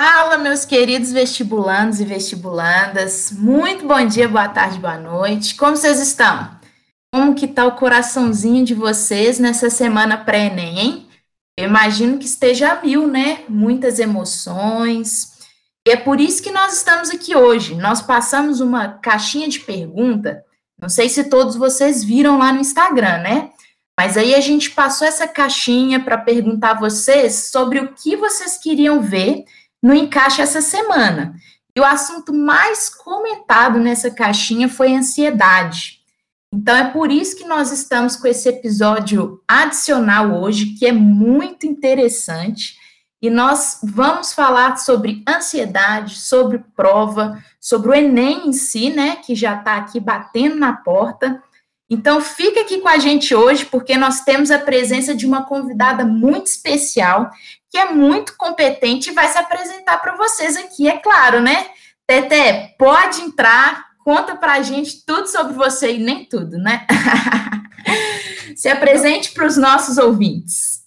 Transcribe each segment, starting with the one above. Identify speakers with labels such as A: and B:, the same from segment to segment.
A: Fala, meus queridos vestibulandos e vestibulandas. Muito bom dia, boa tarde, boa noite. Como vocês estão? Como que tá o coraçãozinho de vocês nessa semana pré-ENEM, hein? Eu imagino que esteja a mil, né? Muitas emoções. E é por isso que nós estamos aqui hoje. Nós passamos uma caixinha de pergunta. Não sei se todos vocês viram lá no Instagram, né? Mas aí a gente passou essa caixinha para perguntar a vocês sobre o que vocês queriam ver no encaixe essa semana. E o assunto mais comentado nessa caixinha foi ansiedade. Então é por isso que nós estamos com esse episódio adicional hoje, que é muito interessante. E nós vamos falar sobre ansiedade, sobre prova, sobre o Enem em si, né, que já está aqui batendo na porta. Então, fica aqui com a gente hoje, porque nós temos a presença de uma convidada muito especial, que é muito competente e vai se apresentar para vocês aqui, é claro, né? Tete, pode entrar, conta para a gente tudo sobre você e nem tudo, né? se apresente para os nossos ouvintes.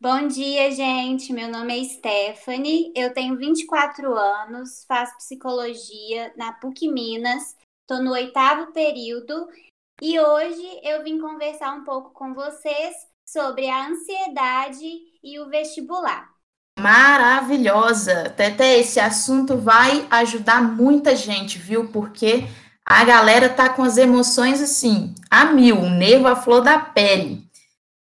B: Bom dia, gente. Meu nome é Stephanie, eu tenho 24 anos, faço psicologia na PUC Minas, estou no oitavo período e hoje eu vim conversar um pouco com vocês sobre a ansiedade e o vestibular.
A: Maravilhosa! Tete, esse assunto vai ajudar muita gente, viu? Porque a galera tá com as emoções assim, a mil, o nervo à flor da pele.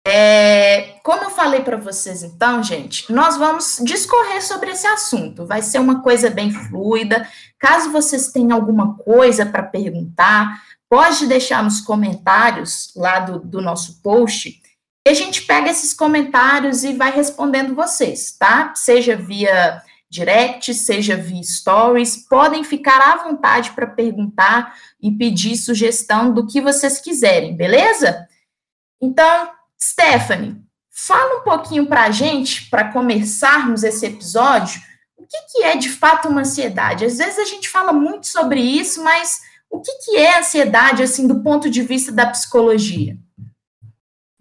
A: É, como eu falei para vocês, então, gente, nós vamos discorrer sobre esse assunto. Vai ser uma coisa bem fluida. Caso vocês tenham alguma coisa para perguntar, pode deixar nos comentários lá do, do nosso post, e a gente pega esses comentários e vai respondendo vocês, tá? Seja via direct, seja via stories, podem ficar à vontade para perguntar e pedir sugestão do que vocês quiserem, beleza? Então, Stephanie, fala um pouquinho para a gente, para começarmos esse episódio, o que, que é de fato uma ansiedade? Às vezes a gente fala muito sobre isso, mas o que, que é ansiedade, assim, do ponto de vista da psicologia?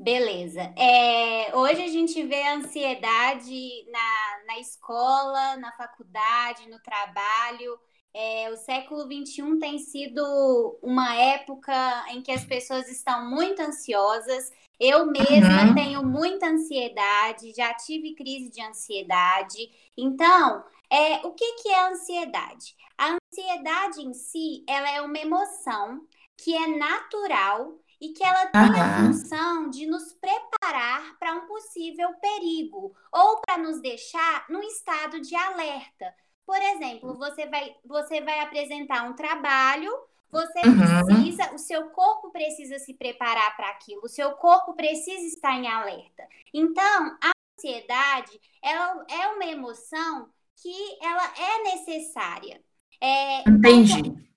B: Beleza. É, hoje a gente vê a ansiedade na, na escola, na faculdade, no trabalho. É, o século XXI tem sido uma época em que as pessoas estão muito ansiosas. Eu mesma uhum. tenho muita ansiedade, já tive crise de ansiedade. Então, é, o que, que é ansiedade? A ansiedade em si, ela é uma emoção que é natural e que ela tem a função de nos preparar para um possível perigo ou para nos deixar num estado de alerta. Por exemplo, você vai, você vai apresentar um trabalho, você uhum. precisa, o seu corpo precisa se preparar para aquilo, o seu corpo precisa estar em alerta. Então, a ansiedade ela é uma emoção que ela é necessária. É,
A: então, Entendi.
B: Então,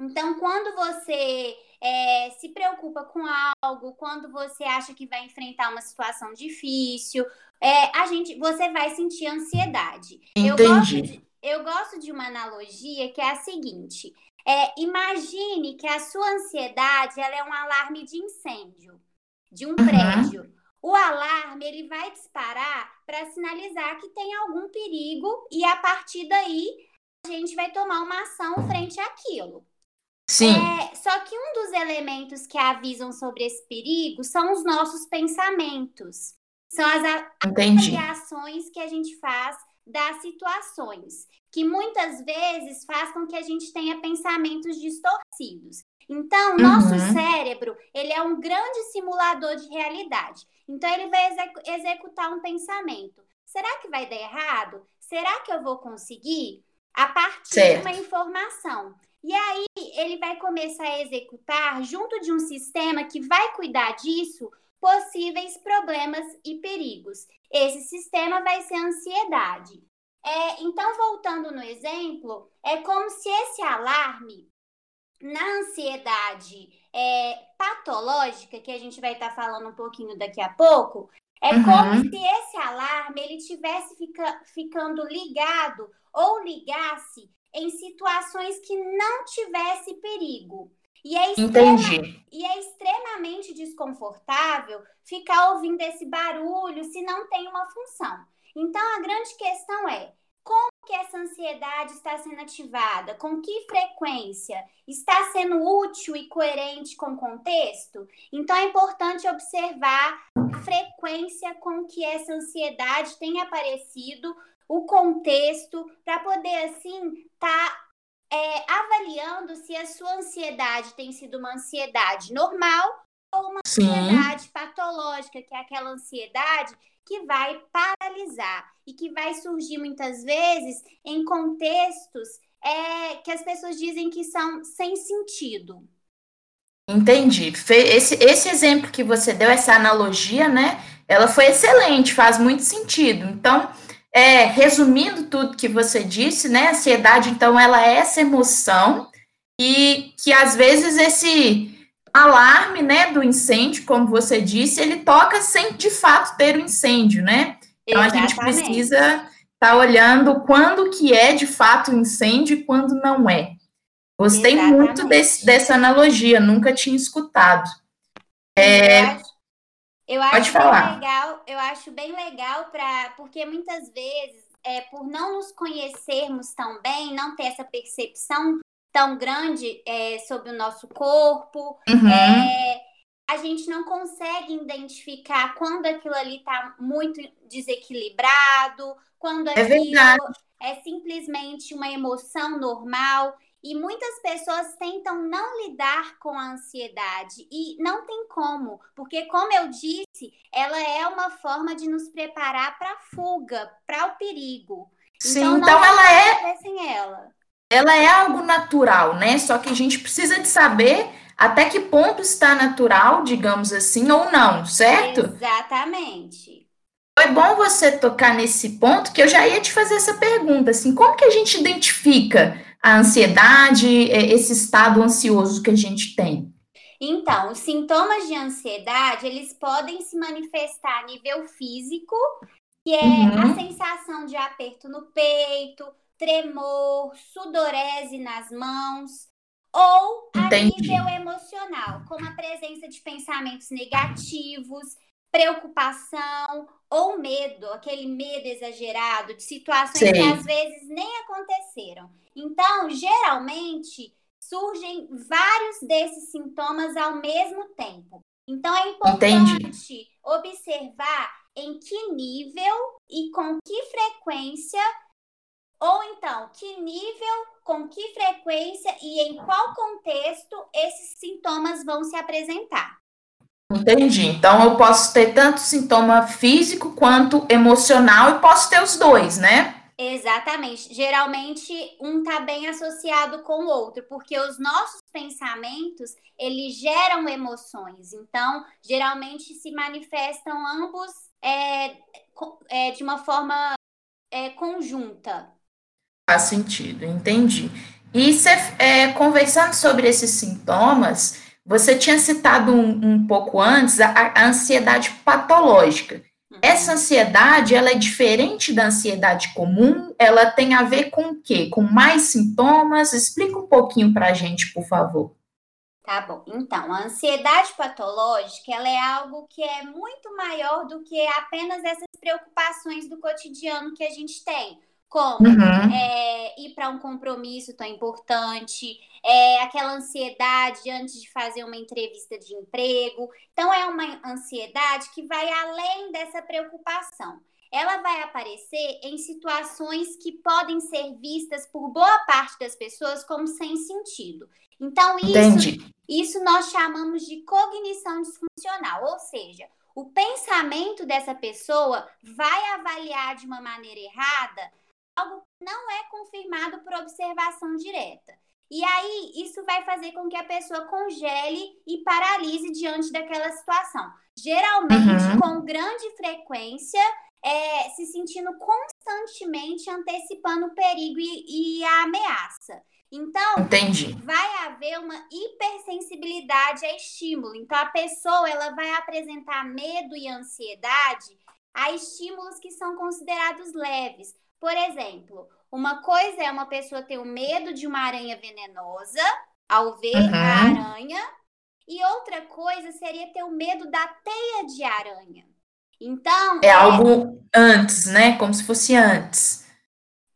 B: então, quando você é, se preocupa com algo, quando você acha que vai enfrentar uma situação difícil, é, a gente, você vai sentir ansiedade.
A: Entendi.
B: Eu gosto, de, eu gosto de uma analogia que é a seguinte: é, imagine que a sua ansiedade ela é um alarme de incêndio de um uhum. prédio. O alarme ele vai disparar para sinalizar que tem algum perigo e a partir daí a gente vai tomar uma ação frente àquilo.
A: Sim.
B: É, só que um dos elementos que avisam sobre esse perigo são os nossos pensamentos. São as avaliações que a gente faz das situações, que muitas vezes faz com que a gente tenha pensamentos distorcidos. Então, uhum. nosso cérebro, ele é um grande simulador de realidade. Então, ele vai exec executar um pensamento. Será que vai dar errado? Será que eu vou conseguir? A partir certo. de uma informação. E aí, ele vai começar a executar, junto de um sistema que vai cuidar disso, possíveis problemas e perigos. Esse sistema vai ser a ansiedade. É, então, voltando no exemplo, é como se esse alarme na ansiedade é, patológica, que a gente vai estar tá falando um pouquinho daqui a pouco, é uhum. como se esse alarme ele tivesse fica, ficando ligado ou ligasse em situações que não tivesse perigo. E é, extrema, e é extremamente desconfortável ficar ouvindo esse barulho se não tem uma função. Então, a grande questão é como essa ansiedade está sendo ativada? Com que frequência? Está sendo útil e coerente com o contexto? Então é importante observar a frequência com que essa ansiedade tem aparecido, o contexto, para poder assim estar tá, é, avaliando se a sua ansiedade tem sido uma ansiedade normal ou uma Sim. ansiedade patológica, que é aquela ansiedade que vai paralisar e que vai surgir muitas vezes em contextos é, que as pessoas dizem que são sem sentido.
A: Entendi. Esse, esse exemplo que você deu, essa analogia, né? Ela foi excelente, faz muito sentido. Então, é, resumindo tudo que você disse, né? A ansiedade, então, ela é essa emoção e que às vezes esse alarme, né, do incêndio, como você disse, ele toca sem de fato ter o um incêndio, né? Então Exatamente. a gente precisa estar tá olhando quando que é de fato um incêndio e quando não é. Gostei Exatamente. muito desse, dessa analogia, nunca tinha escutado.
B: É, eu acho, pode falar. legal, eu acho bem legal para porque muitas vezes é, por não nos conhecermos tão bem, não ter essa percepção tão grande é, sobre o nosso corpo. Uhum. É, a gente não consegue identificar quando aquilo ali está muito desequilibrado, quando é aquilo é, é simplesmente uma emoção normal. E muitas pessoas tentam não lidar com a ansiedade e não tem como, porque como eu disse, ela é uma forma de nos preparar para a fuga, para o perigo.
A: Sim, então, então ela é sem ela ela é algo natural, né? Só que a gente precisa de saber até que ponto está natural, digamos assim, ou não, certo?
B: Exatamente.
A: Foi bom você tocar nesse ponto, que eu já ia te fazer essa pergunta, assim, como que a gente identifica a ansiedade, é, esse estado ansioso que a gente tem?
B: Então, os sintomas de ansiedade, eles podem se manifestar a nível físico, que é uhum. a sensação de aperto no peito, tremor, sudorese nas mãos, ou a Entendi. nível emocional, como a presença de pensamentos negativos, preocupação ou medo, aquele medo exagerado de situações Sim. que às vezes nem aconteceram. Então, geralmente, surgem vários desses sintomas ao mesmo tempo. Então, é importante Entendi. observar em que nível e com que frequência ou então, que nível, com que frequência e em qual contexto esses sintomas vão se apresentar.
A: Entendi. Então, eu posso ter tanto sintoma físico quanto emocional e posso ter os dois, né?
B: Exatamente. Geralmente, um está bem associado com o outro, porque os nossos pensamentos, eles geram emoções. Então, geralmente se manifestam ambos é, é, de uma forma é, conjunta.
A: Faz sentido, entendi. E cê, é, conversando sobre esses sintomas, você tinha citado um, um pouco antes a, a, ansiedade patológica. Uhum. Essa ansiedade, ela é diferente da ansiedade comum? Ela tem a ver com o quê? Com mais sintomas? Explica um pouquinho para a gente, por favor.
B: Tá bom. Então, a ansiedade patológica, ela é algo que é muito maior do que apenas essas preocupações do cotidiano que a gente tem como uhum. é, ir para um compromisso tão importante, é, aquela ansiedade antes de fazer uma entrevista de emprego. Então, é uma ansiedade que vai além dessa preocupação. Ela vai aparecer em situações que podem ser vistas por boa parte das pessoas como sem sentido. Então, isso, isso nós chamamos de cognição disfuncional, ou seja, o pensamento dessa pessoa vai avaliar de uma maneira errada algo que não é confirmado por observação direta. E aí, isso vai fazer com que a pessoa congele e paralise diante daquela situação. Geralmente, uhum. com grande frequência, é, se sentindo constantemente antecipando o perigo e, e a ameaça. Então,
A: Entendi.
B: vai haver uma hipersensibilidade a estímulo. Então, a pessoa ela vai apresentar medo e ansiedade a estímulos que são considerados leves. Por exemplo, uma coisa é uma pessoa ter o medo de uma aranha venenosa ao ver uhum. a aranha, e outra coisa seria ter o medo da teia de aranha. Então.
A: É, é algo antes, né? Como se fosse antes.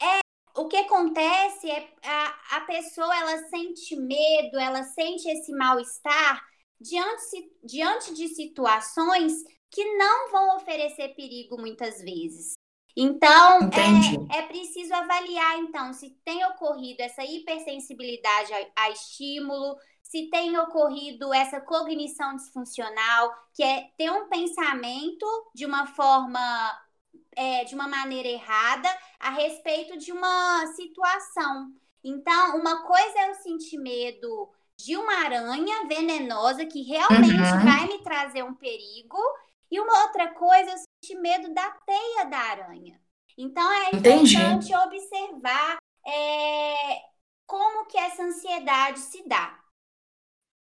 B: É. O que acontece é a, a pessoa ela sente medo, ela sente esse mal-estar diante, diante de situações que não vão oferecer perigo muitas vezes. Então, é, é, preciso avaliar, então, se tem ocorrido essa hipersensibilidade a, a, estímulo, se tem ocorrido essa cognição disfuncional, que é ter um pensamento de uma forma, é, de uma maneira errada a respeito de uma situação. Então, uma coisa é eu sentir medo de uma aranha venenosa que realmente uhum. vai me trazer um perigo, e uma outra coisa, eu senti medo da teia da aranha. Então é Entendi. importante observar é, como que essa ansiedade se dá.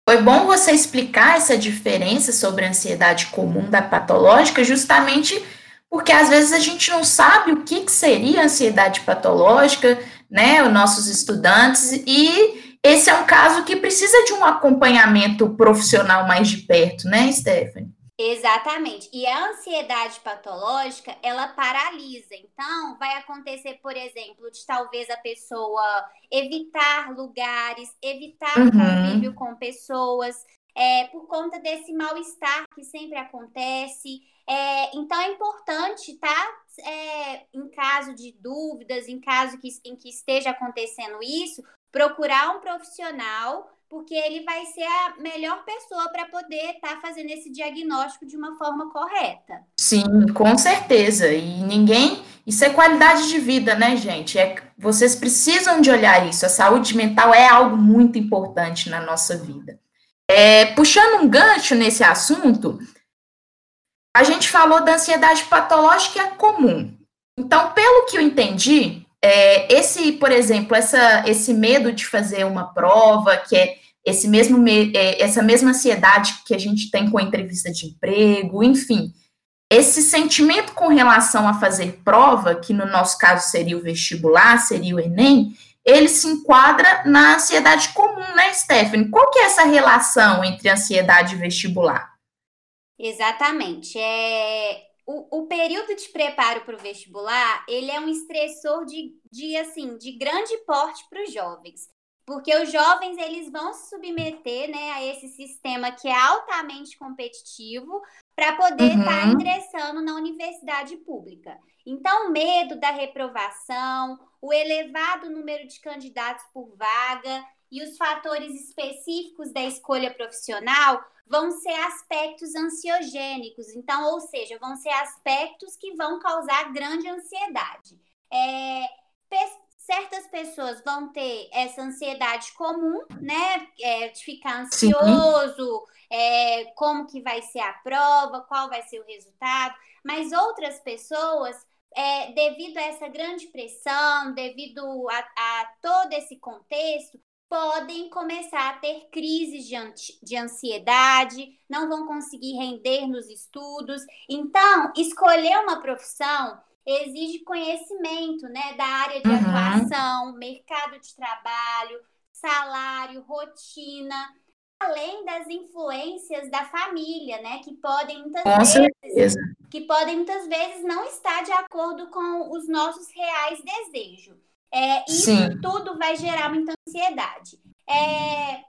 A: Foi bom você explicar essa diferença sobre a ansiedade comum da patológica, justamente porque às vezes a gente não sabe o que, que seria ansiedade patológica, né, os nossos estudantes, e esse é um caso que precisa de um acompanhamento profissional mais de perto, né, Stephanie?
B: Exatamente. E a ansiedade patológica, ela paralisa. Então, vai acontecer, por exemplo, de talvez a pessoa evitar lugares, evitar uhum. convívio com pessoas, é, por conta desse mal-estar que sempre acontece. É, então, é importante, tá? É, em caso de dúvidas, em caso que, em que esteja acontecendo isso, procurar um profissional porque ele vai ser a melhor pessoa para poder estar tá fazendo esse diagnóstico de uma forma correta.
A: Sim, com certeza. E ninguém. Isso é qualidade de vida, né, gente? É, vocês precisam de olhar isso. A saúde mental é algo muito importante na nossa vida. É, puxando um gancho nesse assunto, a gente falou da ansiedade patológica comum. Então, pelo que eu entendi, é, esse, por exemplo, essa, esse medo de fazer uma prova, que é esse mesmo, é, essa mesma ansiedade que a gente tem com a entrevista de emprego, enfim, esse sentimento com relação a fazer prova, que no nosso caso seria o vestibular, seria o Enem, ele se enquadra na ansiedade comum, né, Stephanie? Qual que é essa relação entre ansiedade e vestibular?
B: Exatamente. É, o, o período de preparo para o vestibular, ele é um estressor de, de, assim, de grande porte para os jovens. Porque os jovens, eles vão se submeter né, a esse sistema que é altamente competitivo para poder estar tá uhum. tá ingressando na universidade pública. Então, o medo da reprovação, o elevado número de candidatos por vaga e os fatores específicos da escolha profissional vão ser aspectos ansiogênicos, então, ou seja, vão ser aspectos que vão causar grande ansiedade. É, pe certas pessoas vão ter essa ansiedade comum, né, é, de ficar ansioso, é, como que vai ser a prova, qual vai ser o resultado, mas outras pessoas é, devido a essa grande pressão, devido a, a, todo esse contexto, podem começar a ter crises de, de ansiedade, não vão conseguir render nos estudos. Então, escolher uma profissão exige conhecimento, né, da área de uhum. atuação, mercado de trabalho, salário, rotina, além das influências da família, né, que podem muitas com vezes certeza. que podem muitas vezes não estar de acordo com os nossos reais desejos. É, isso Sim. tudo vai gerar muita ansiedade. É,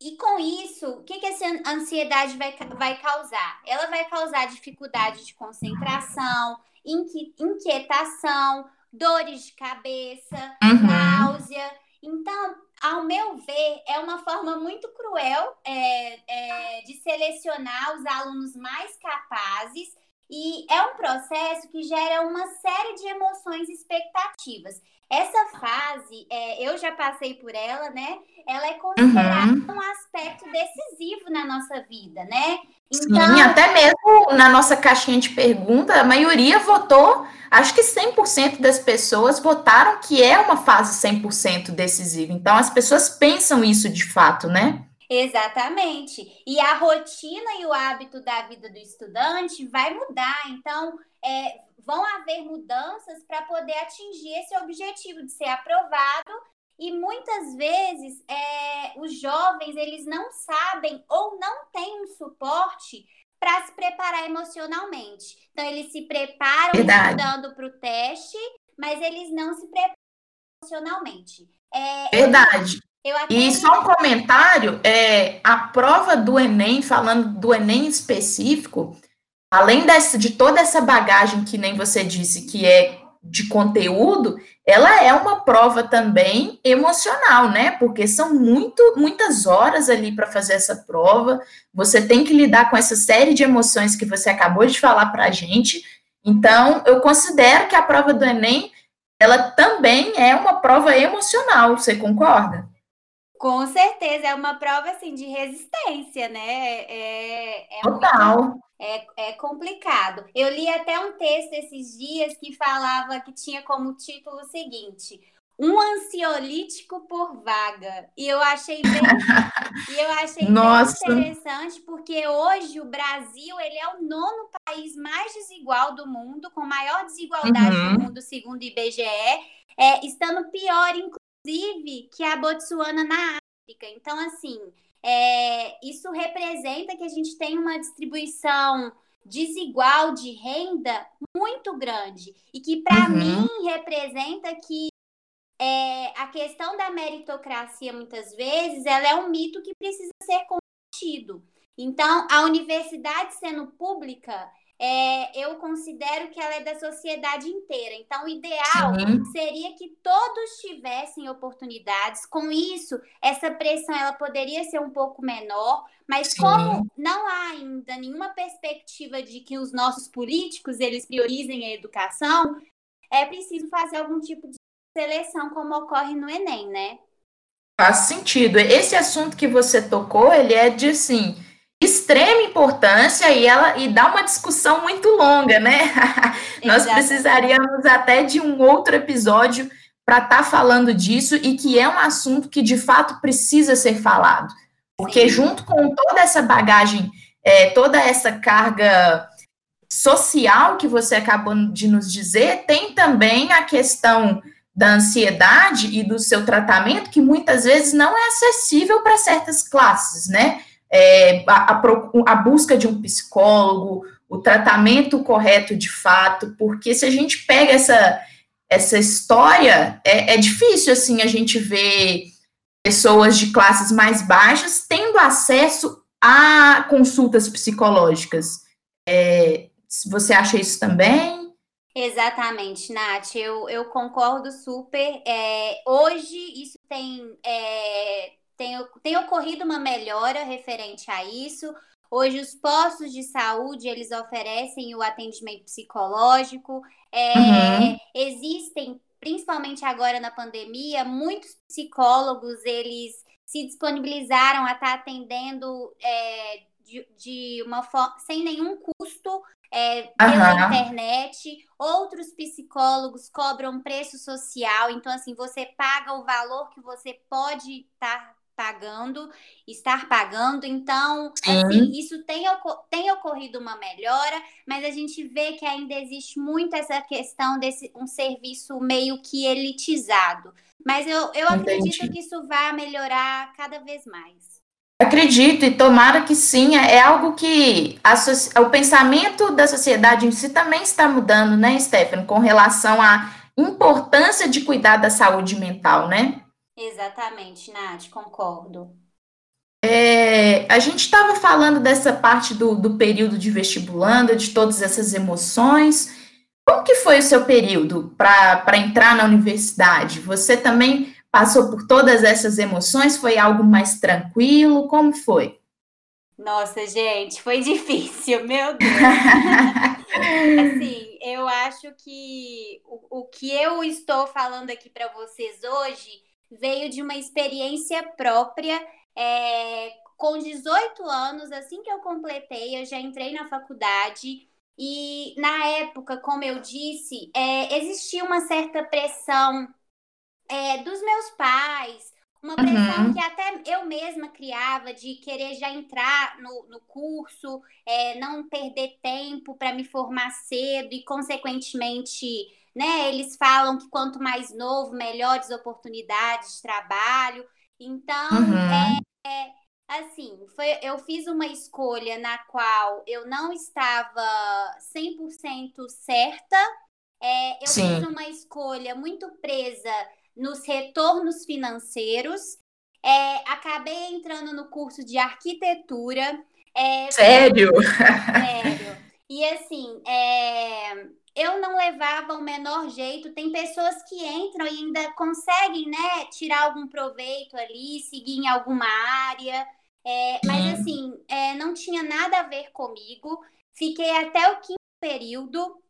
B: e com isso, o que, que essa ansiedade vai, vai causar? Ela vai causar dificuldade de concentração, inquietação, dores de cabeça, uhum. náusea. Então, ao meu ver, é uma forma muito cruel é, é, de selecionar os alunos mais capazes e é um processo que gera uma série de emoções e expectativas. Essa fase, é, eu já passei por ela, né? Ela é considerada uhum. um aspecto decisivo na nossa vida, né?
A: Então... Sim, até mesmo na nossa caixinha de pergunta, a maioria votou, acho que 100% das pessoas votaram que é uma fase 100% decisiva. Então, as pessoas pensam isso de fato, né?
B: Exatamente. E a rotina e o hábito da vida do estudante vai mudar. Então, é, vão haver mudanças para poder atingir esse objetivo de ser aprovado e muitas vezes é, os jovens eles não sabem ou não têm um suporte para se preparar emocionalmente. Então eles se preparam Verdade. estudando para o teste, mas eles não se preparam emocionalmente.
A: É, Verdade. Eu e só um comentário, é, a prova do Enem, falando do Enem específico, além dessa, de toda essa bagagem que nem você disse que é de conteúdo, ela é uma prova também emocional, né? Porque são muito, muitas horas ali para fazer essa prova. Você tem que lidar com essa série de emoções que você acabou de falar para a gente. Então, eu considero que a prova do Enem, ela também é uma prova emocional. Você concorda?
B: Com certeza, é uma prova assim de resistência, né? É,
A: é Total.
B: Muito, é, é complicado. Eu li até um texto esses dias que falava que tinha como título o seguinte: um ansiolítico por vaga. E eu achei bem, e eu achei bem interessante, porque hoje o Brasil ele é o nono país mais desigual do mundo, com maior desigualdade uhum. do mundo, segundo o IBGE, é, estando pior, inclusive que a Botsuana na África. Então, assim, é, isso representa que a gente tem uma distribuição desigual de renda muito grande e que para uhum. mim representa que é, a questão da meritocracia muitas vezes ela é um mito que precisa ser combatido. Então, a universidade sendo pública, é, eu considero que ela é da sociedade inteira. Então, o ideal Sim. seria que todos tivessem oportunidades. Com isso, essa pressão ela poderia ser um pouco menor, mas Sim. como não há ainda nenhuma perspectiva de que os nossos políticos eles priorizem a educação, é preciso fazer algum tipo de seleção, como ocorre no Enem, né?
A: Faz sentido. Esse assunto que você tocou, ele é de assim extrema importância e ela e dá uma discussão muito longa, né? Nós precisaríamos até de um outro episódio para estar tá falando disso e que é um assunto que de fato precisa ser falado, porque Sim. junto com toda essa bagagem, é, toda essa carga social que você acabou de nos dizer, tem também a questão da ansiedade e do seu tratamento que muitas vezes não é acessível para certas classes, né? É, a, a, a busca de um psicólogo, o tratamento correto de fato, porque se a gente pega essa, essa história, é, é, difícil, assim, a gente ver pessoas de classes mais baixas tendo acesso a consultas psicológicas. É, você acha isso também?
B: Exatamente, Nath, eu, eu concordo super. É, hoje isso tem é, tem, tem ocorrido uma melhora referente a isso. Hoje os postos de saúde eles oferecem o atendimento psicológico. É, uhum. Existem, principalmente agora na pandemia, muitos psicólogos eles se disponibilizaram a estar tá atendendo é, de, de, uma forma sem nenhum custo é, pela uhum. internet. Outros psicólogos cobram preço social, então assim você paga o valor que você pode estar tá pagando, estar pagando. Então, assim, isso tem, tem ocorrido uma melhora, mas a gente vê que ainda existe muito essa questão desse um serviço meio que elitizado. Mas eu, eu acredito que isso vai melhorar cada vez mais.
A: Acredito e tomara que sim, é algo que a, o pensamento da sociedade em si também está mudando, né, Stephanie, com relação à importância de cuidar da saúde mental, né?
B: Exatamente, Nath, concordo.
A: É, a gente estava falando dessa parte do, do período de vestibulanda, de todas essas emoções. Como que foi o seu período para entrar na universidade? Você também passou por todas essas emoções? Foi algo mais tranquilo? Como foi?
B: Nossa, gente, foi difícil, meu Deus. assim, eu acho que o, o que eu estou falando aqui para vocês hoje veio de uma experiência própria. É, com 18 anos, assim que eu completei, eu já entrei na faculdade. E na época, como eu disse, é, existia uma certa pressão é, dos meus pais, uma pressão uhum. que até eu mesma criava de querer já entrar no, no curso, é, não perder tempo para me formar cedo e, consequentemente, né? Eles falam que quanto mais novo, melhores oportunidades de trabalho. Então, uhum. é, é, assim, foi, eu fiz uma escolha na qual eu não estava 100% certa. É, eu Sim. fiz uma escolha muito presa nos retornos financeiros. É, acabei entrando no curso de arquitetura.
A: É, sério?
B: Sério. E assim, é, eu não levava o menor jeito. Tem pessoas que entram e ainda conseguem, né, tirar algum proveito ali, seguir em alguma área. É, mas assim, é, não tinha nada a ver comigo. Fiquei até o quinto período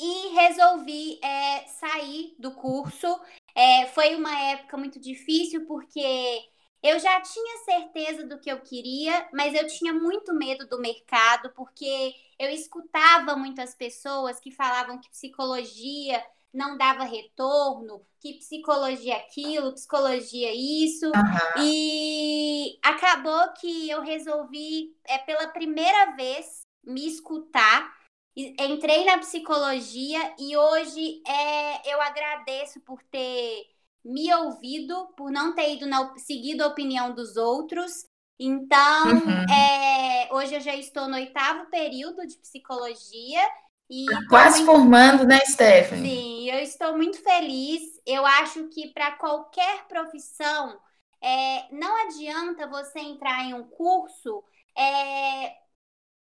B: e resolvi é, sair do curso. É, foi uma época muito difícil porque eu já tinha certeza do que eu queria, mas eu tinha muito medo do mercado, porque eu escutava muitas pessoas que falavam que psicologia não dava retorno, que psicologia aquilo, psicologia isso. Uhum. E acabou que eu resolvi, é, pela primeira vez, me escutar. Entrei na psicologia e hoje é, eu agradeço por ter me ouvido, por não ter ido na, seguido a opinião dos outros. Então, uhum. é, hoje eu já estou no oitavo período de psicologia. E
A: tá Quase muito... formando, né, Stephanie?
B: Sim, eu estou muito feliz. Eu acho que para qualquer profissão, é, não adianta você entrar em um curso é,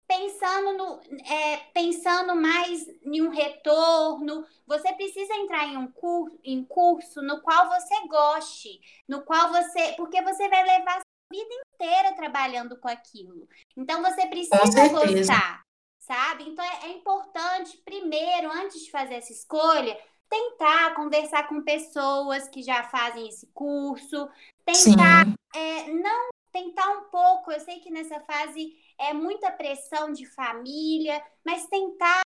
B: pensando, no, é, pensando mais em um retorno. Você precisa entrar em um curso, em curso no qual você goste, no qual você. Porque você vai levar a vida inteira trabalhando com aquilo. Então você precisa gostar, sabe? Então é, é importante, primeiro, antes de fazer essa escolha, tentar conversar com pessoas que já fazem esse curso, tentar é, não tentar um pouco. Eu sei que nessa fase é muita pressão de família, mas tentar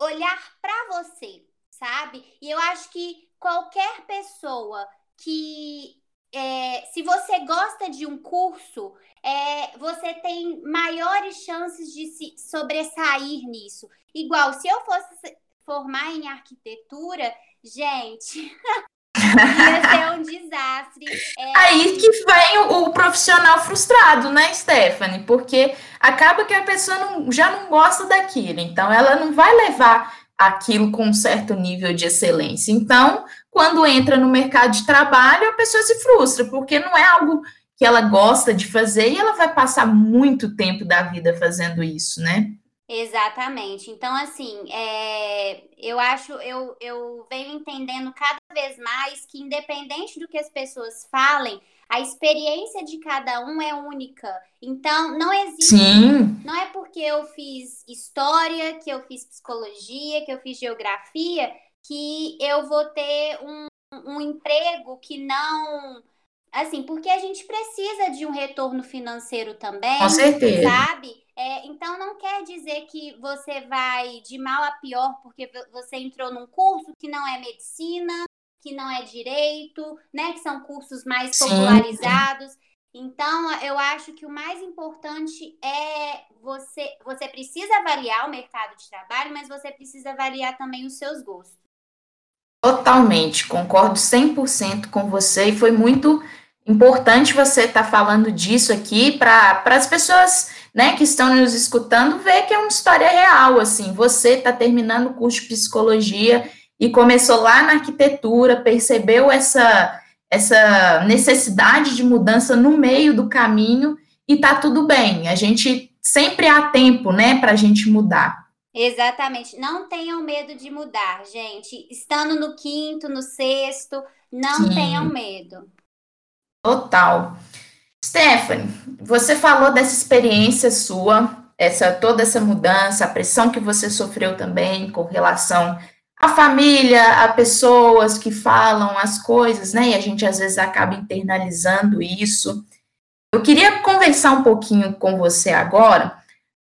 B: olhar para você, sabe? E eu acho que qualquer pessoa que é, se você gosta de um curso, é, você tem maiores chances de se sobressair nisso. Igual, se eu fosse formar em arquitetura, gente, Ia ser um desastre.
A: É... Aí que vem o, o, profissional frustrado, né, Stephanie? Porque acaba que a pessoa não, já não gosta daquilo, então ela não vai levar aquilo com um certo nível de excelência. Então, quando entra no mercado de trabalho, a pessoa se frustra, porque não é algo que ela gosta de fazer e ela vai passar muito tempo da vida fazendo isso, né?
B: Exatamente. Então, assim, é, eu acho, eu, eu venho entendendo cada vez mais que, independente do que as pessoas falem, a experiência de cada um é única. Então, não existe. Sim. Não é porque eu fiz história, que eu fiz psicologia, que eu fiz geografia, que eu vou ter um, um emprego que não. Assim, porque a gente precisa de um retorno financeiro também.
A: Com certeza.
B: Sabe? É, então, não quer dizer que você vai de mal a pior porque você entrou num curso que não é medicina, que não é direito, né? Que são cursos mais popularizados. Sim. Então, eu acho que o mais importante é você. Você precisa avaliar o mercado de trabalho, mas você precisa avaliar também os seus gostos.
A: Totalmente, concordo 100% com você e foi muito importante você estar tá falando disso aqui para as pessoas né, que estão nos escutando ver que é uma história real, assim, você está terminando o curso de psicologia e começou lá na arquitetura, percebeu essa, essa necessidade de mudança no meio do caminho e tá tudo bem, a gente sempre há tempo, né, para a gente mudar.
B: Exatamente. Não tenham medo de mudar, gente. Estando no quinto, no sexto, não Sim. tenham medo.
A: Total. Stephanie, você falou dessa experiência sua, essa toda essa mudança, a pressão que você sofreu também com relação à família, a pessoas que falam as coisas, né? E a gente às vezes acaba internalizando isso. Eu queria conversar um pouquinho com você agora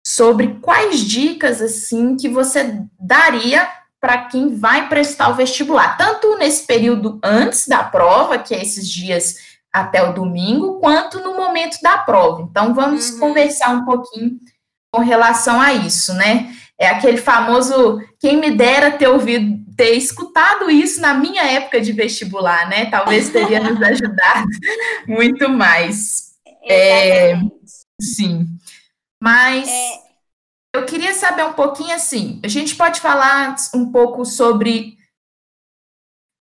A: sobre quais dicas assim que você daria para quem vai prestar o vestibular, tanto nesse período antes da prova, que é esses dias até o domingo, quanto no momento da prova. Então, vamos uhum. conversar um pouquinho com relação a isso, né? É aquele famoso, quem me dera ter ouvido, ter escutado isso na minha época de vestibular, né? Talvez teria nos ajudado muito mais. É, sim. Mas é. eu queria saber um pouquinho assim, a gente pode falar um pouco sobre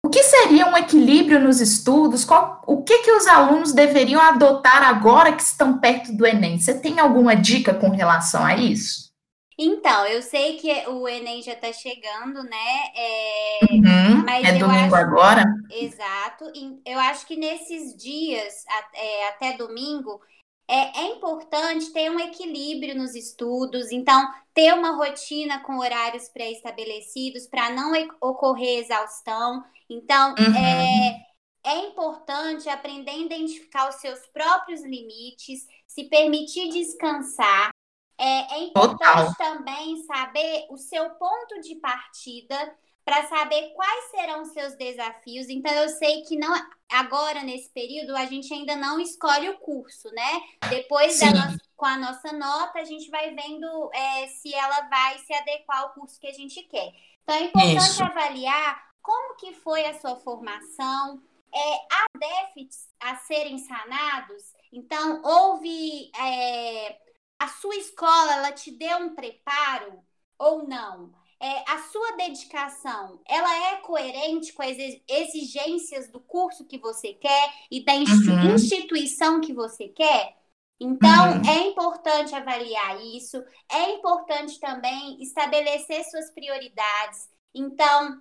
A: o que seria um equilíbrio nos estudos? Qual, o que, que os alunos deveriam adotar agora que estão perto do Enem? Você tem alguma dica com relação a isso?
B: Então, eu sei que o Enem já está chegando, né?
A: É, uhum, é domingo
B: acho,
A: agora.
B: Exato. Eu acho que nesses dias, é, até domingo, é, é importante ter um equilíbrio nos estudos, então ter uma rotina com horários pré-estabelecidos para não ocorrer exaustão. Então, uhum. é, é importante aprender a identificar os seus próprios limites, se permitir descansar. É, é importante Total. também saber o seu ponto de partida para saber quais serão os seus desafios. Então, eu sei que não agora, nesse período, a gente ainda não escolhe o curso, né? Depois, nossa, com a nossa nota, a gente vai vendo é, se ela vai se adequar ao curso que a gente quer. Então, é importante Isso. avaliar como que foi a sua formação, é, há déficits a serem sanados? Então, houve... É, a sua escola, ela te deu um preparo ou não? É, a sua dedicação, ela é coerente com as exigências do curso que você quer e da uhum. instituição que você quer? Então, uhum. é importante avaliar isso, é importante também estabelecer suas prioridades. Então,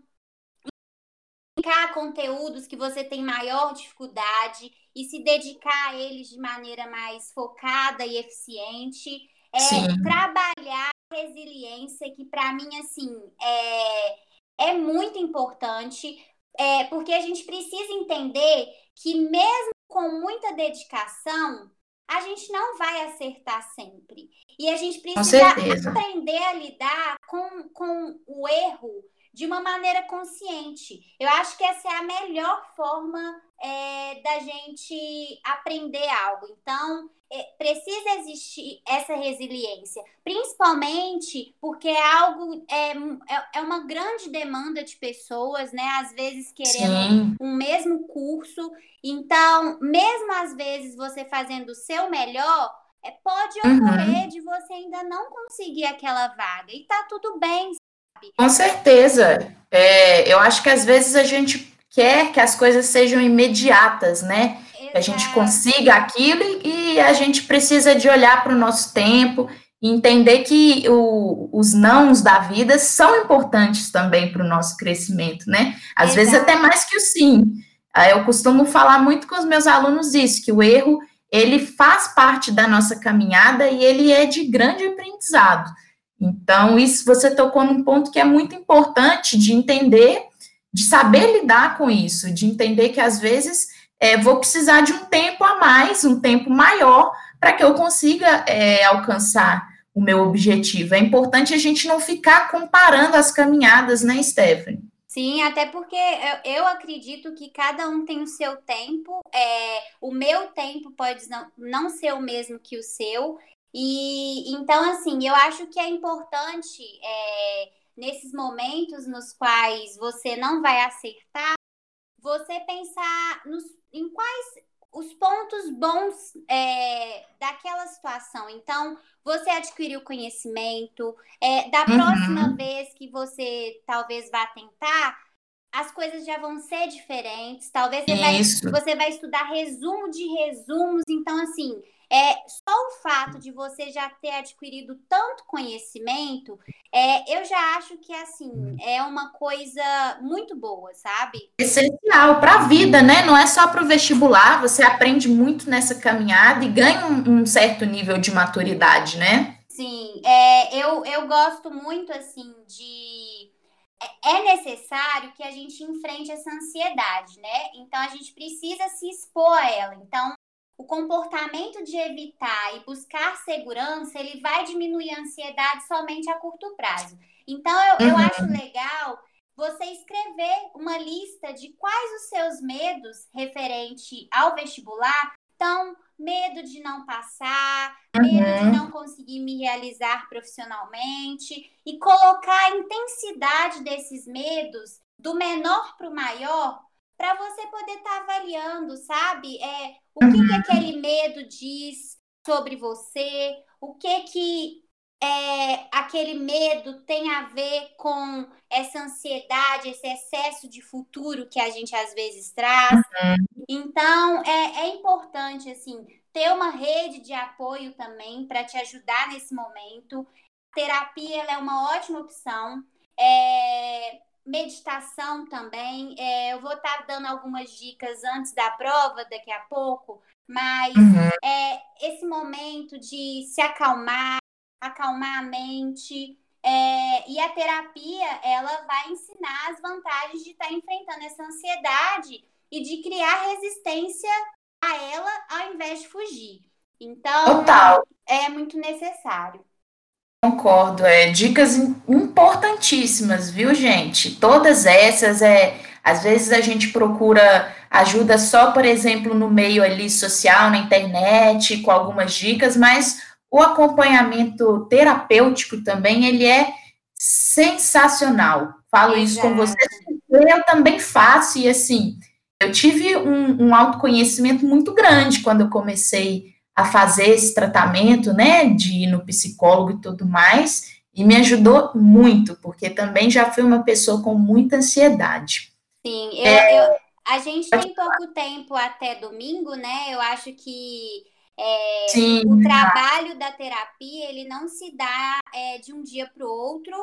B: indicar conteúdos que você tem maior dificuldade e se dedicar a eles de maneira mais focada e eficiente. É, trabalhar resiliência que para mim assim é, é muito importante é, porque a gente precisa entender que mesmo com muita dedicação a gente não vai acertar sempre e a gente precisa aprender a lidar com, com o erro de uma maneira consciente. Eu acho que essa é a melhor forma é, da gente aprender algo. Então, precisa existir essa resiliência, principalmente porque é algo, é, é, é uma grande demanda de pessoas, né? Às vezes querendo um mesmo curso. Então, mesmo às vezes você fazendo o seu melhor, é, pode uhum. ocorrer uhum. de você ainda não conseguir aquela vaga. E tá tudo bem, sabe?
A: Com certeza. É, eu acho que às vezes a gente quer que as coisas sejam imediatas, né? que a gente consiga aquilo e a gente precisa de olhar para o nosso tempo e entender que o, os nãos da vida são importantes também para o nosso crescimento, né? Às Exato. vezes até mais que o sim. Eu costumo falar muito com os meus alunos isso, que o erro ele faz parte da nossa caminhada e ele é de grande aprendizado. Então, isso você tocou num ponto que é muito importante de entender, de saber lidar com isso, de entender que às vezes é, vou precisar de um tempo a mais, um tempo maior, para que eu consiga é, alcançar o meu objetivo. É importante a gente não ficar comparando as caminhadas, né, Stephanie?
B: Sim, até porque eu, eu, acredito que cada um tem o seu tempo. É, o meu tempo pode não, não ser o mesmo que o seu. E então, assim, eu acho que é importante é, nesses momentos nos quais você não vai acertar, você pensar nos em quais os pontos bons é, daquela situação. Então, você adquiriu conhecimento, é, da uhum. próxima vez que você talvez vá tentar, as coisas já vão ser diferentes. Talvez você vai, você vai estudar resumo de resumos. Então, assim, é, só o fato de você já ter adquirido tanto conhecimento, é, eu já acho que assim é uma coisa muito boa, sabe?
A: Essencial para a vida, né? Não é só para o vestibular, você aprende muito nessa caminhada e ganha um, um certo nível de maturidade, né?
B: Sim, é, eu, eu gosto muito assim de é, é necessário que a gente enfrente essa ansiedade, né? Então a gente precisa se expor a ela. Então o comportamento de evitar e buscar segurança, ele vai diminuir a ansiedade somente a curto prazo. Então, eu, uhum. eu acho legal você escrever uma lista de quais os seus medos referente ao vestibular. Então, medo de não passar, uhum. medo de não conseguir me realizar profissionalmente e colocar a intensidade desses medos do menor para o maior para você poder estar tá avaliando, sabe? É, o que, que uhum. aquele medo diz sobre você, o que que é, aquele medo tem a ver com essa ansiedade, esse excesso de futuro que a gente às vezes traz. Uhum. Então, é, é importante, assim, ter uma rede de apoio também para te ajudar nesse momento. Terapia é uma ótima opção. É, meditação também. É, eu vou estar tá dando algumas dicas antes da prova, daqui a pouco, mas uhum. é, esse momento de se acalmar, acalmar a mente. É, e a terapia, ela vai ensinar as vantagens de estar tá enfrentando essa ansiedade e de criar resistência a ela ao invés de fugir. Então, Total. é muito necessário.
A: Concordo, é dicas importantíssimas, viu, gente? Todas essas é, às vezes a gente procura ajuda só, por exemplo, no meio ali social, na internet, com algumas dicas, mas o acompanhamento terapêutico também, ele é sensacional. Falo Exato. isso com vocês, eu também faço, e assim, eu tive um, um autoconhecimento muito grande quando eu comecei a fazer esse tratamento, né, de ir no psicólogo e tudo mais, e me ajudou muito, porque também já fui uma pessoa com muita ansiedade.
B: Sim, eu, é, eu, a gente tem pouco tempo até domingo, né? Eu acho que é, o trabalho da terapia ele não se dá é, de um dia para o outro,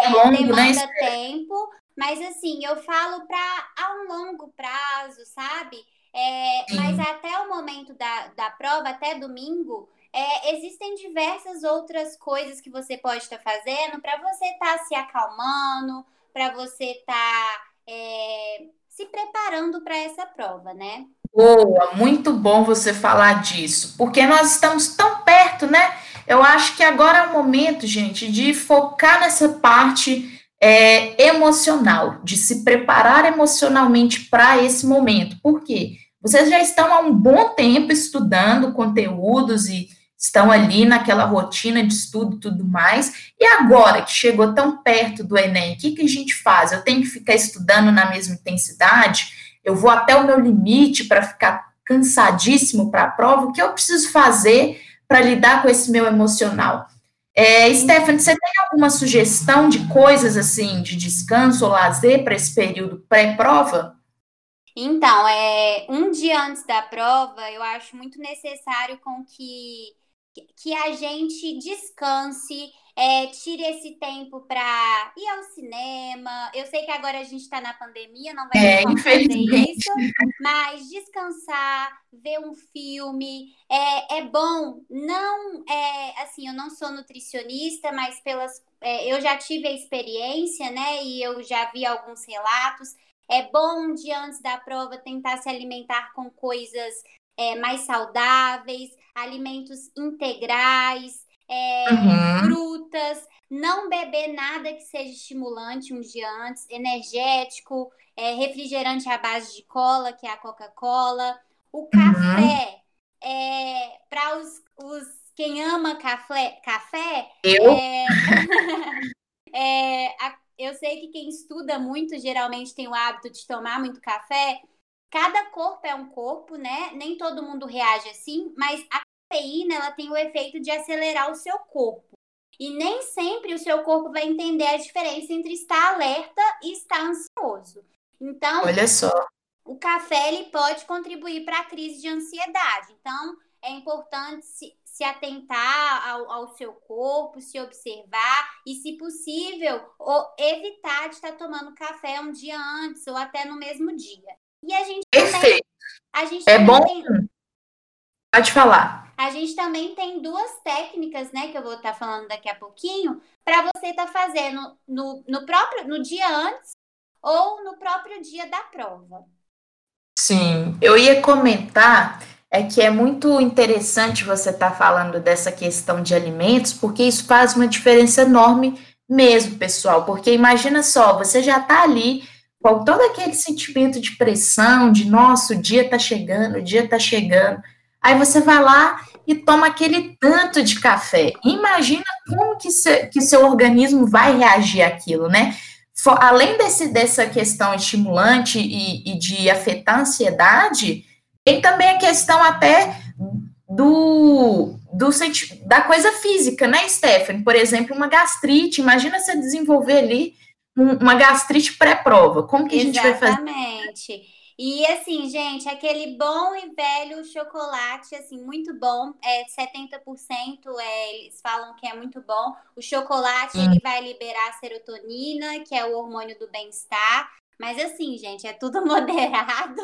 B: é, é longo, demanda né? tempo, mas assim eu falo para a um longo prazo, sabe? É, mas até o momento da, da prova, até domingo, é, existem diversas outras coisas que você pode estar tá fazendo para você estar tá se acalmando, para você estar tá, é, se preparando para essa prova, né?
A: Boa, muito bom você falar disso, porque nós estamos tão perto, né? Eu acho que agora é o momento, gente, de focar nessa parte é, emocional, de se preparar emocionalmente para esse momento. Por quê? Vocês já estão há um bom tempo estudando conteúdos e estão ali naquela rotina de estudo e tudo mais. E agora que chegou tão perto do Enem, o que, que a gente faz? Eu tenho que ficar estudando na mesma intensidade? Eu vou até o meu limite para ficar cansadíssimo para a prova, o que eu preciso fazer para lidar com esse meu emocional? É, Stephanie, você tem alguma sugestão de coisas assim, de descanso ou lazer para esse período pré-prova?
B: Então, é, um dia antes da prova, eu acho muito necessário com que, que a gente descanse, é, tire esse tempo para ir ao cinema. Eu sei que agora a gente está na pandemia, não vai é, fazer isso, mas descansar, ver um filme é, é bom. Não é assim, eu não sou nutricionista, mas pelas é, eu já tive a experiência, né? E eu já vi alguns relatos. É bom um dia antes da prova tentar se alimentar com coisas é, mais saudáveis, alimentos integrais é, uhum. frutas, não beber nada que seja estimulante um dia antes, energético, é, refrigerante à base de cola, que é a Coca-Cola. O café, uhum. é, para os, os, quem ama café, café
A: eu?
B: É, é, a, eu sei que quem estuda muito geralmente tem o hábito de tomar muito café. Cada corpo é um corpo, né? Nem todo mundo reage assim, mas a cafeína ela tem o efeito de acelerar o seu corpo. E nem sempre o seu corpo vai entender a diferença entre estar alerta e estar ansioso. Então,
A: olha só.
B: O café ele pode contribuir para a crise de ansiedade. Então, é importante se, se atentar ao, ao, seu corpo, se observar e, se possível, evitar de estar tomando café um dia antes ou até no mesmo dia. E a gente
A: Perfeito. Também, a gente é bom. Tem... Pode falar.
B: A gente também tem duas técnicas, né, que eu vou estar tá falando daqui a pouquinho, para você estar tá fazendo no, no próprio no dia antes ou no próprio dia da prova.
A: Sim, eu ia comentar é que é muito interessante você estar tá falando dessa questão de alimentos, porque isso faz uma diferença enorme mesmo, pessoal. Porque imagina só, você já está ali com todo aquele sentimento de pressão, de nossa, o dia está chegando, o dia está chegando. Aí você vai lá e toma aquele tanto de café. Imagina como que, se, que seu organismo vai reagir àquilo, né? For, além desse, dessa questão estimulante e, e, de afetar a ansiedade, tem também a questão até do, do da coisa física, né, Stephanie? Por exemplo, uma gastrite. Imagina você desenvolver ali uma gastrite pré-prova. Como que Exatamente. a gente vai fazer?
B: Exatamente. E assim, gente, aquele bom e velho chocolate, assim, muito bom. É 70%, é, eles falam que é muito bom. O chocolate, hum. ele vai liberar serotonina, que é o hormônio do bem-estar. Mas assim, gente, é tudo moderado.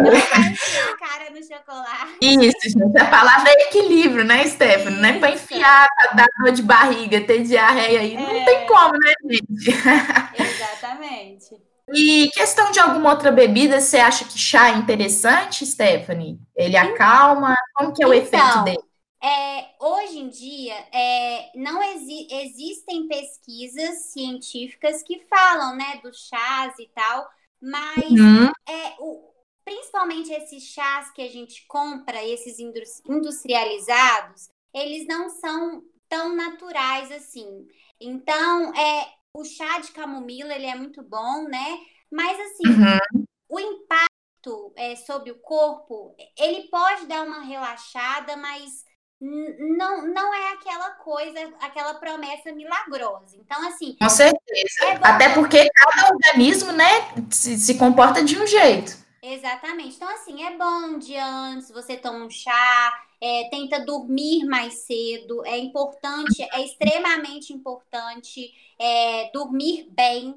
B: Não vai enfiar a cara no chocolate.
A: Isso, gente. A palavra é equilíbrio, né, Stephanie? Não é pra enfiar, dar dor de barriga, ter diarreia aí. É... Não tem como, né, gente?
B: Exatamente.
A: E questão de alguma outra bebida, você acha que chá é interessante, Stephanie? Ele acalma? Como que é o então, efeito dele?
B: É, hoje em dia, é, não exi existem pesquisas científicas que falam, né, dos chás e tal, mas uhum. é, o, principalmente esses chás que a gente compra, esses industrializados, eles não são tão naturais assim. Então, é, o chá de camomila, ele é muito bom, né? Mas, assim, uhum. o impacto é, sobre o corpo, ele pode dar uma relaxada, mas não, não é aquela coisa, aquela promessa milagrosa. Então, assim.
A: Com certeza. É Até porque cada organismo, né, se, se comporta de um jeito.
B: Exatamente. Então, assim, é bom de antes, você toma um chá, é, tenta dormir mais cedo. É importante, é extremamente importante é, dormir bem.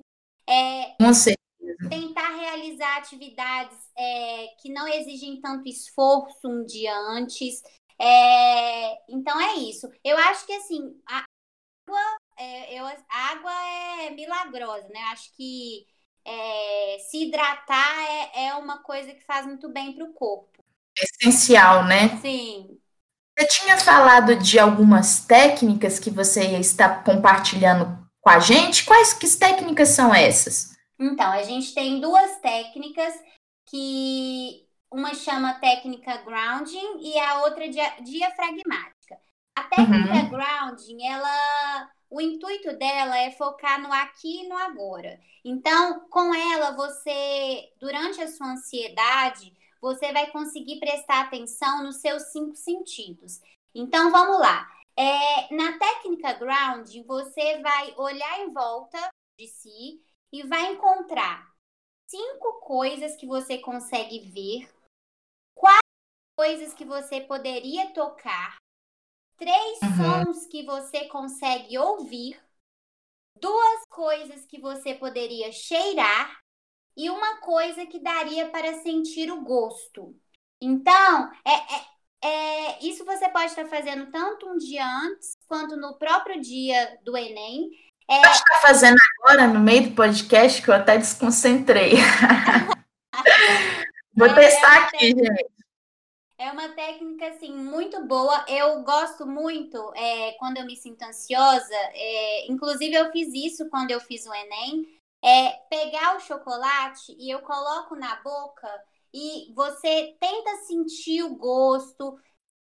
B: É,
A: Com certeza.
B: Tentar realizar atividades é, que não exigem tanto esforço um dia antes. É, então é isso. Eu acho que assim, a água, é, eu, a água é milagrosa, né? Acho que se hidratar é uma coisa que faz muito bem para o corpo.
A: Essencial, né?
B: Sim.
A: Você tinha falado de algumas técnicas que você está compartilhando com a gente. Quais que técnicas são essas?
B: Então, a gente tem duas técnicas que uma chama técnica grounding e a outra diafragmática. A técnica uhum. grounding, ela o intuito dela é focar no aqui e no agora. Então, com ela, você, durante a sua ansiedade, você vai conseguir prestar atenção nos seus cinco sentidos. Então, vamos lá. É, na técnica grounding, você vai olhar em volta de si e vai encontrar cinco coisas que você consegue ver, quatro coisas que você poderia tocar, três uhum. sons que você consegue ouvir, duas coisas que você poderia cheirar e uma coisa que daria para sentir o gosto. Então, é, é, é, isso você pode estar fazendo tanto um dia antes quanto no próprio dia do Enem.
A: É... Pode estar fazendo agora, no meio do podcast, que eu até desconcentrei. Vou é, testar aqui, gente.
B: É uma técnica, assim, muito boa. Eu gosto muito é, quando eu me sinto ansiosa. É, inclusive, eu fiz isso quando eu fiz o Enem. É pegar o chocolate e eu coloco na boca e você tenta sentir o gosto,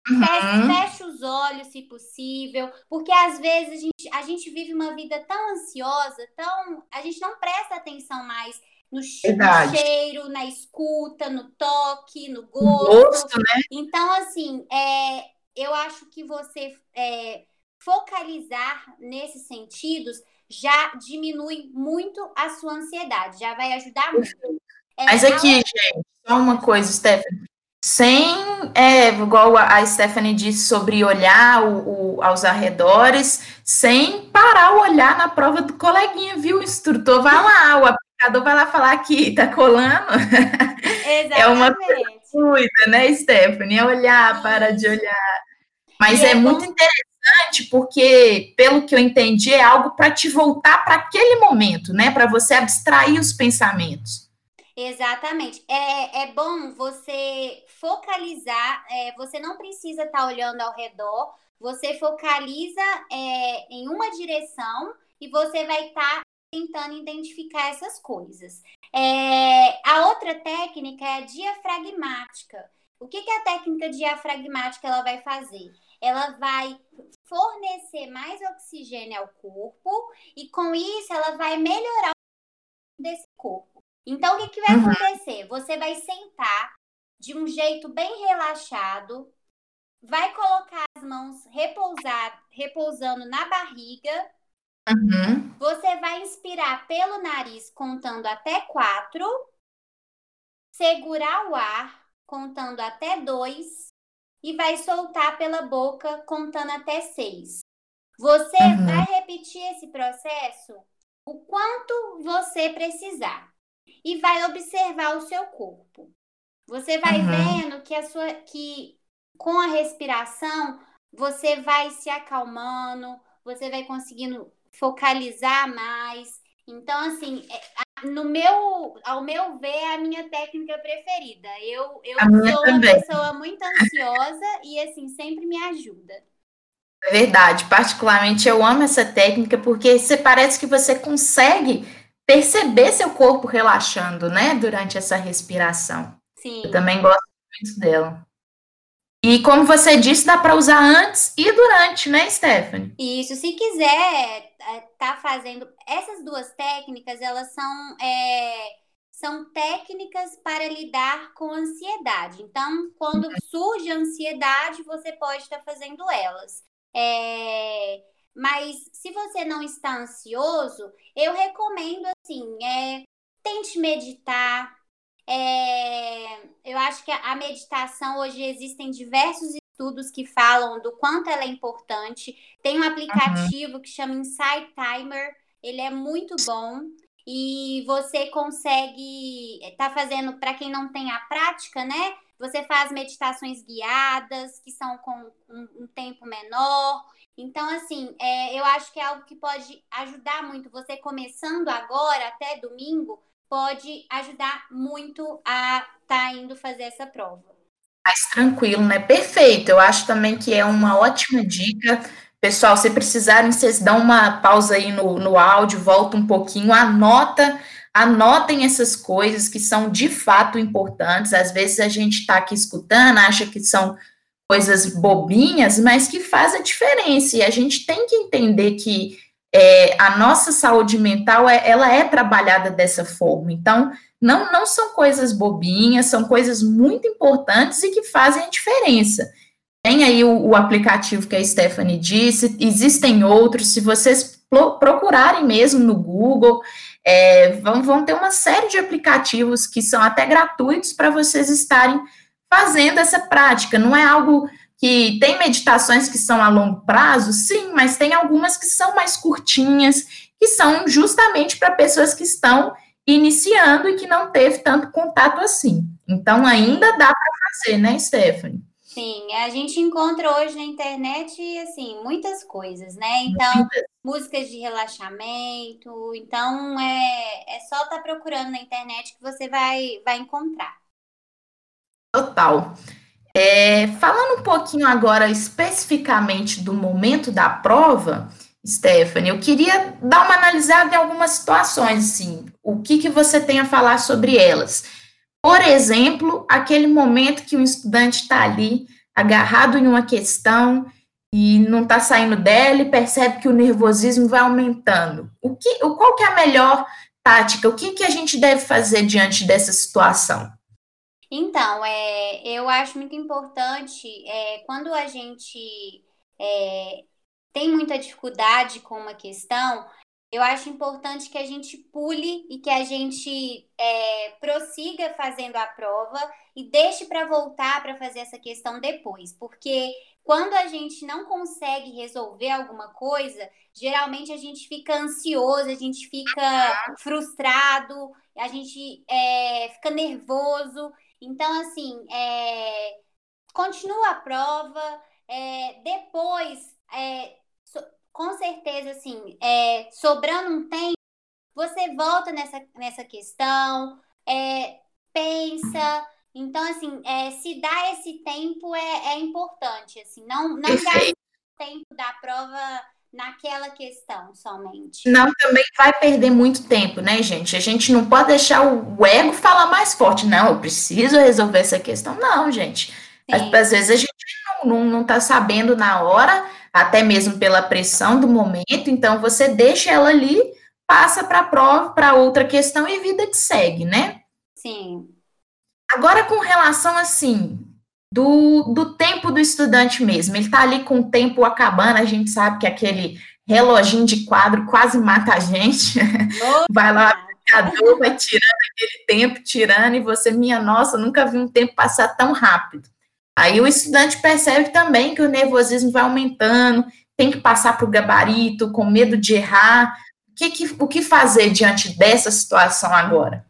B: uhum. fecha os olhos, se possível, porque às vezes a gente, a gente vive uma vida tão ansiosa, tão. A gente não presta atenção mais no, cheiro, na escuta, no toque, no gosto. gosto né? Então, assim, é, eu acho que você é, focalizar nesses sentidos já diminui muito a sua ansiedade, já vai ajudar muito.
A: É, Mas aqui, a... gente, só uma coisa, Stephanie. Sem, é, igual a Stephanie disse sobre olhar o, o, aos arredores, sem parar o olhar na prova do coleguinha, viu? O instrutor vai lá, o aplicador vai lá falar que tá colando.
B: Exatamente.
A: É uma coisa cuida, né, Stephanie? É olhar, para de olhar. Mas é, é muito interessante porque, pelo que eu entendi, é algo para te voltar para aquele momento, né? Para você abstrair os pensamentos.
B: Exatamente. É, é bom você focalizar, é, você não precisa estar tá olhando ao redor, você focaliza é, em uma direção e você vai estar tá tentando identificar essas coisas. É, a outra técnica é a diafragmática. O que, que a técnica diafragmática ela vai fazer? Ela vai fornecer mais oxigênio ao corpo e com isso ela vai melhorar o desse corpo. Então o que, que vai uhum. acontecer? Você vai sentar de um jeito bem relaxado, vai colocar as mãos repousar, repousando na barriga.
A: Uhum.
B: Você vai inspirar pelo nariz contando até quatro, segurar o ar contando até dois e vai soltar pela boca contando até seis. Você uhum. vai repetir esse processo o quanto você precisar e vai observar o seu corpo. Você vai uhum. vendo que a sua que com a respiração você vai se acalmando, você vai conseguindo focalizar mais. Então, assim, é, no meu, ao meu ver, é a minha técnica preferida. Eu, eu sou uma pessoa muito ansiosa e, assim, sempre me ajuda.
A: É verdade, particularmente eu amo essa técnica porque você parece que você consegue perceber seu corpo relaxando, né, durante essa respiração.
B: Sim.
A: Eu também gosto muito dela. E como você disse, dá para usar antes e durante, né, Stephanie?
B: Isso, se quiser é, tá fazendo essas duas técnicas, elas são é, são técnicas para lidar com ansiedade. Então, quando uhum. surge ansiedade, você pode estar tá fazendo elas. É, mas se você não está ansioso, eu recomendo assim, é, tente meditar, é, eu acho que a meditação hoje existem diversos estudos que falam do quanto ela é importante. Tem um aplicativo uhum. que chama Insight Timer, ele é muito bom e você consegue tá fazendo para quem não tem a prática, né? Você faz meditações guiadas que são com um, um tempo menor. Então, assim, é, eu acho que é algo que pode ajudar muito. Você começando agora até domingo, pode ajudar muito a estar tá indo fazer essa prova.
A: Mais tranquilo, né? Perfeito. Eu acho também que é uma ótima dica. Pessoal, se precisarem, vocês dão uma pausa aí no, no áudio, volta um pouquinho, anota, anotem essas coisas que são de fato importantes. Às vezes a gente está aqui escutando, acha que são coisas bobinhas, mas que faz a diferença. E a gente tem que entender que é, a nossa saúde mental é, ela é trabalhada dessa forma. Então, não, não são coisas bobinhas, são coisas muito importantes e que fazem a diferença. Tem aí o, o aplicativo que a Stephanie disse, existem outros, se vocês procurarem mesmo no Google, é, vão, vão ter uma série de aplicativos que são até gratuitos para vocês estarem fazendo essa prática. Não é algo que tem meditações que são a longo prazo, sim, mas tem algumas que são mais curtinhas, que são justamente para pessoas que estão iniciando e que não teve tanto contato assim. Então, ainda dá para fazer, né, Stephanie?
B: Sim, a gente encontra hoje na internet, assim, muitas coisas, né? Então, músicas de relaxamento. Então, é, é só estar tá procurando na internet que você vai, vai encontrar.
A: Total. É, falando um pouquinho agora especificamente do momento da prova, Stephanie, eu queria dar uma analisada em algumas situações, assim, o que, que você tem a falar sobre elas. Por exemplo, aquele momento que o estudante está ali, agarrado em uma questão e não está saindo dela e percebe que o nervosismo vai aumentando. O que, qual que é a melhor tática? O que, que a gente deve fazer diante dessa situação?
B: Então, é, eu acho muito importante é, quando a gente é, tem muita dificuldade com uma questão, eu acho importante que a gente pule e que a gente é, prossiga fazendo a prova e deixe para voltar para fazer essa questão depois, porque quando a gente não consegue resolver alguma coisa, geralmente a gente fica ansioso, a gente fica frustrado, a gente é, fica nervoso. Então, assim, é, continua a prova, é, depois, é, so, com certeza, assim, é, sobrando um tempo, você volta nessa, nessa questão, é, pensa. Então, assim, é, se dá esse tempo é, importante, assim, não, não gasta o tempo da prova naquela questão somente.
A: Não, também vai perder muito tempo, né, gente? A gente não pode deixar o ego falar mais forte. Não, eu preciso resolver essa questão. Não, gente. Sim. Às vezes a gente não, não, tá sabendo na hora, até mesmo pela pressão do momento, então você deixa ela ali, passa para a prova, para outra questão e vida que segue, né?
B: Sim.
A: Agora, com relação assim, do, do tempo do estudante mesmo. Ele está ali com o tempo acabando, a gente sabe que aquele reloginho de quadro quase mata a gente. vai lá, aplicador, vai tirando aquele tempo, tirando, e você, minha nossa, nunca vi um tempo passar tão rápido. Aí o estudante percebe também que o nervosismo vai aumentando, tem que passar para o gabarito, com medo de errar. O que, que, o que fazer diante dessa situação agora?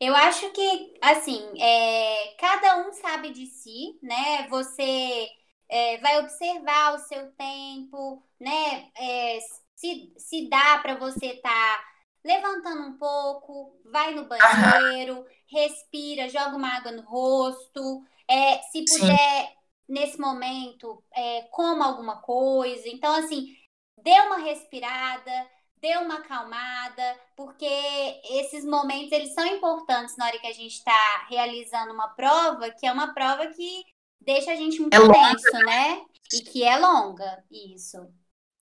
B: Eu acho que, assim, é, cada um sabe de si, né? Você é, vai observar o seu tempo, né? É, se, se dá para você estar tá levantando um pouco, vai no banheiro, respira, joga uma água no rosto. É, se puder, Sim. nesse momento, é, coma alguma coisa. Então, assim, dê uma respirada, dê uma acalmada, porque esses momentos eles são importantes na hora que a gente está realizando uma prova, que é uma prova que deixa a gente muito é tenso, né? E que é longa, isso.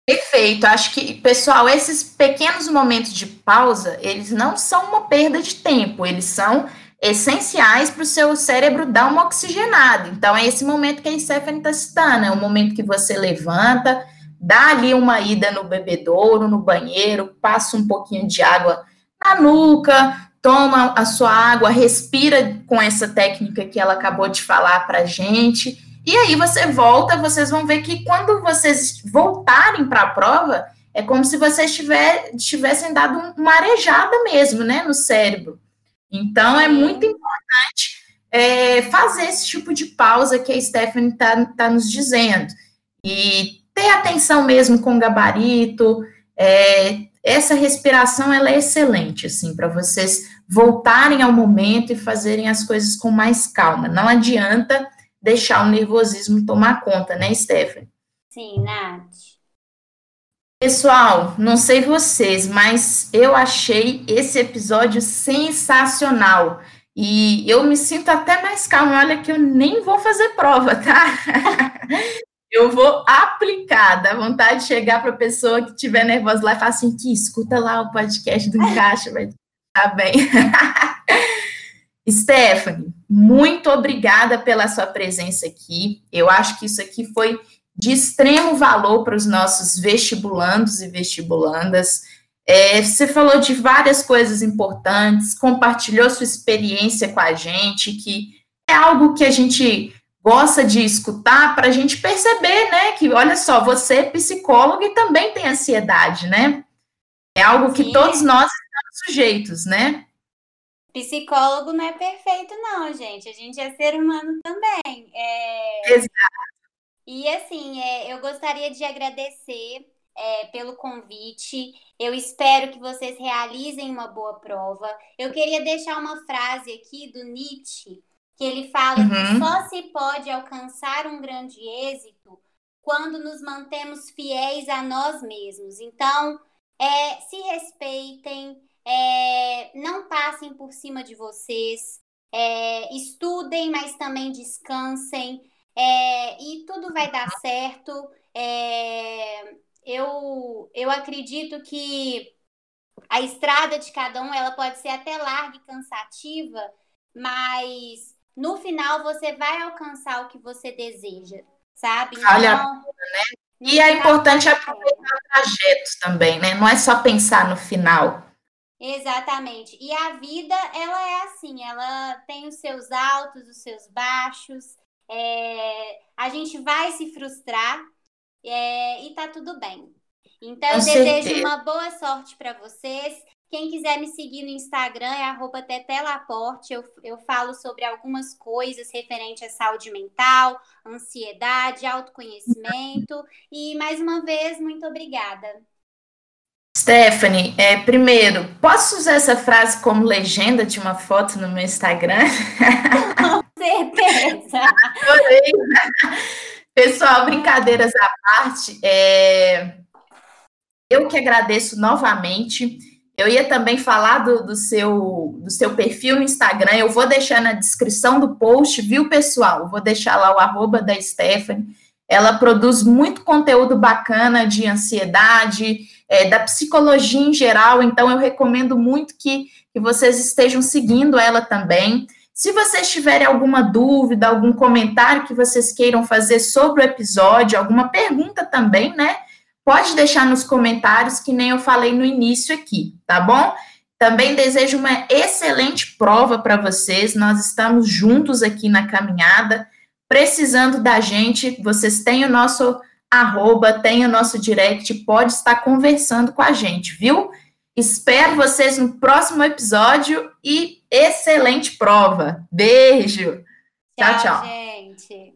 A: Perfeito. Acho que, pessoal, esses pequenos momentos de pausa, eles não são uma perda de tempo, eles são essenciais para o seu cérebro dar uma oxigenada. Então, é esse momento que a Stephanie está citando, é o momento que você levanta, dá ali uma ida no bebedouro, no banheiro, passa um pouquinho de água na nuca, toma a sua água, respira com essa técnica que ela acabou de falar para gente. E aí você volta, vocês vão ver que quando vocês voltarem para a prova, é como se vocês tiver, tivessem dado uma arejada mesmo, né, no cérebro. Então é muito importante é, fazer esse tipo de pausa que a Stephanie está tá nos dizendo. E ter atenção mesmo com o gabarito, é, essa respiração ela é excelente, assim, para vocês voltarem ao momento e fazerem as coisas com mais calma. Não adianta deixar o nervosismo tomar conta, né, Stephanie?
B: Sim, Nath.
A: Pessoal, não sei vocês, mas eu achei esse episódio sensacional. E eu me sinto até mais calma. Olha que eu nem vou fazer prova, tá? eu vou aplicar. Dá vontade de chegar para a pessoa que estiver nervosa lá e falar assim: que escuta lá o podcast do Encaixa, vai estar bem. Stephanie, muito obrigada pela sua presença aqui. Eu acho que isso aqui foi de extremo valor para os nossos vestibulandos e vestibulandas. É, você falou de várias coisas importantes, compartilhou sua experiência com a gente, que é algo que a gente gosta de escutar para a gente perceber, né, que olha só, você é psicólogo e também tem ansiedade, né? É algo que Sim. todos nós estamos sujeitos, né?
B: Psicólogo não é perfeito, não, gente. A gente é ser humano também. É...
A: Exato.
B: E assim, é, eu gostaria de agradecer é, pelo convite. Eu espero que vocês realizem uma boa prova. Eu queria deixar uma frase aqui do Nietzsche que ele fala uhum. que só se pode alcançar um grande êxito quando nos mantemos fiéis a nós mesmos. Então, é, se respeitem, é, não passem por cima de vocês, é, estudem, mas também descansem, é, e tudo vai dar certo. É, eu, eu acredito que a estrada de cada um ela pode ser até larga e cansativa, mas no final você vai alcançar o que você deseja, sabe?
A: Então, Olha, né? E é importante aproveitar o trajeto também, né? Não é só pensar no final.
B: Exatamente. E a vida, ela é assim, ela tem os seus altos, os seus baixos. É... a gente vai se frustrar é... e tá tudo bem. Então, Com eu certeza. desejo uma boa sorte para vocês. Quem quiser me seguir no Instagram é arroba tetelaporte. Eu, eu falo sobre algumas coisas referente à saúde mental, ansiedade, autoconhecimento. E mais uma vez, muito obrigada.
A: Stephanie, é, primeiro, posso usar essa frase como legenda de uma foto no meu Instagram?
B: Com certeza.
A: Adorei. Pessoal, brincadeiras à parte, é, eu que agradeço novamente. Eu ia também falar do, do, seu, do seu perfil no Instagram, eu vou deixar na descrição do post, viu, pessoal? Vou deixar lá o arroba da Stephanie. Ela produz muito conteúdo bacana de ansiedade, é, da psicologia em geral, então eu recomendo muito que, que vocês estejam seguindo ela também. Se vocês tiverem alguma dúvida, algum comentário que vocês queiram fazer sobre o episódio, alguma pergunta também, né? Pode deixar nos comentários, que nem eu falei no início aqui, tá bom? Também desejo uma excelente prova para vocês. Nós estamos juntos aqui na caminhada, precisando da gente. Vocês têm o nosso arroba, tem o nosso direct, pode estar conversando com a gente, viu? Espero vocês no próximo episódio e excelente prova. Beijo.
B: Tchau, tchau. tchau. gente.